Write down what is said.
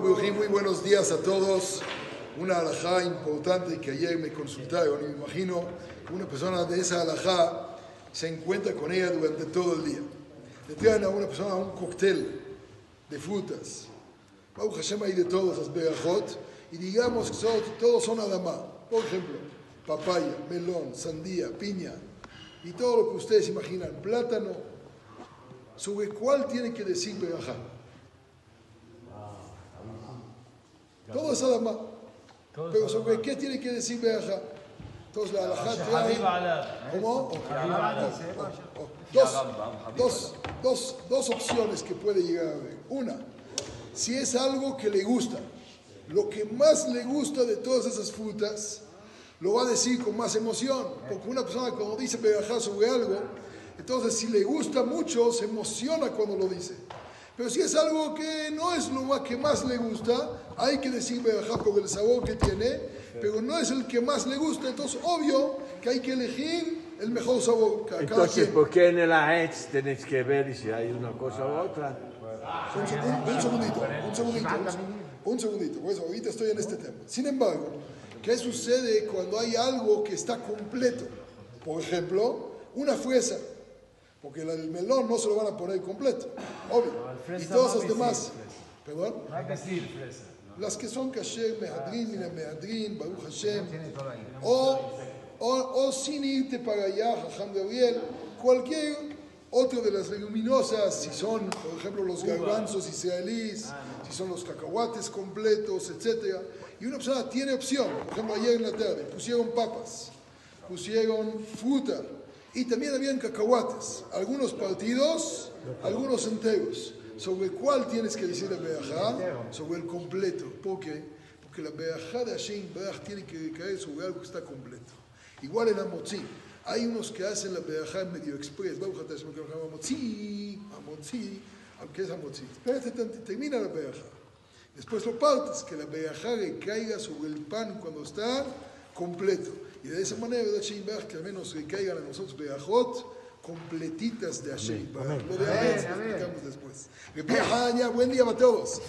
Muy buenos días a todos. Una alajá importante que ayer me consultaron y me imagino que una persona de esa alajá se encuentra con ella durante todo el día. Le traen a una persona un cóctel de frutas. Baruch Hashem hay de todos las berajot y digamos que todos son adamá. Por ejemplo, papaya, melón, sandía, piña y todo lo que ustedes imaginan, plátano, sobre cuál tiene que decir berajá. Todo es Adama. Pero sobre qué tiene que decir Beaja. Entonces la alajá ¿Cómo? Dos, dos, dos, dos opciones que puede llegar a ver. Una, si es algo que le gusta, lo que más le gusta de todas esas frutas, lo va a decir con más emoción. Porque una persona cuando dice Beaja sobre algo, entonces si le gusta mucho, se emociona cuando lo dice. Pero si es algo que no es lo que más le gusta, hay que decir Berajá por el sabor que tiene, pero no es el que más le gusta, entonces obvio que hay que elegir el mejor sabor. Entonces, ¿por qué en el AETS tenéis que ver si hay una cosa u otra? Un, segundito, un segundito, un segundito, pues ahorita estoy en este tema. Sin embargo, ¿qué sucede cuando hay algo que está completo? Por ejemplo, una fresa porque el melón no se lo van a poner completo, obvio. y todas las demás, ¿perdón? Las que son kasher, mehadrin, mina mehadrin, baruch Hashem. O, o, o sin irte para allá, Jajam Gabriel, cualquier otro de las leguminosas, si son, por ejemplo, los garbanzos israelíes, si son los cacahuates completos, etc. Y una persona tiene opción. Por ejemplo, ayer en la tarde pusieron papas, pusieron fruta, y también habían cacahuates, algunos partidos, algunos enteros. ¿Sobre cuál tienes que decir la beajá? Sobre el completo. ¿Por qué? Porque la beajá de Hashem tiene que caer sobre algo que está completo. Igual en Amotzi. Hay unos que hacen la beajá en medio express. Amotzi, Amotzi, aunque es Amotzi. Espérate, termina la beajá. Después lo partes, que la beajá le caiga sobre el pan cuando está completo. Y de esa manera, que al menos que caigan a nosotros beajot completitas de Hashem. Lo de Amén explicamos después. Buen día para todos.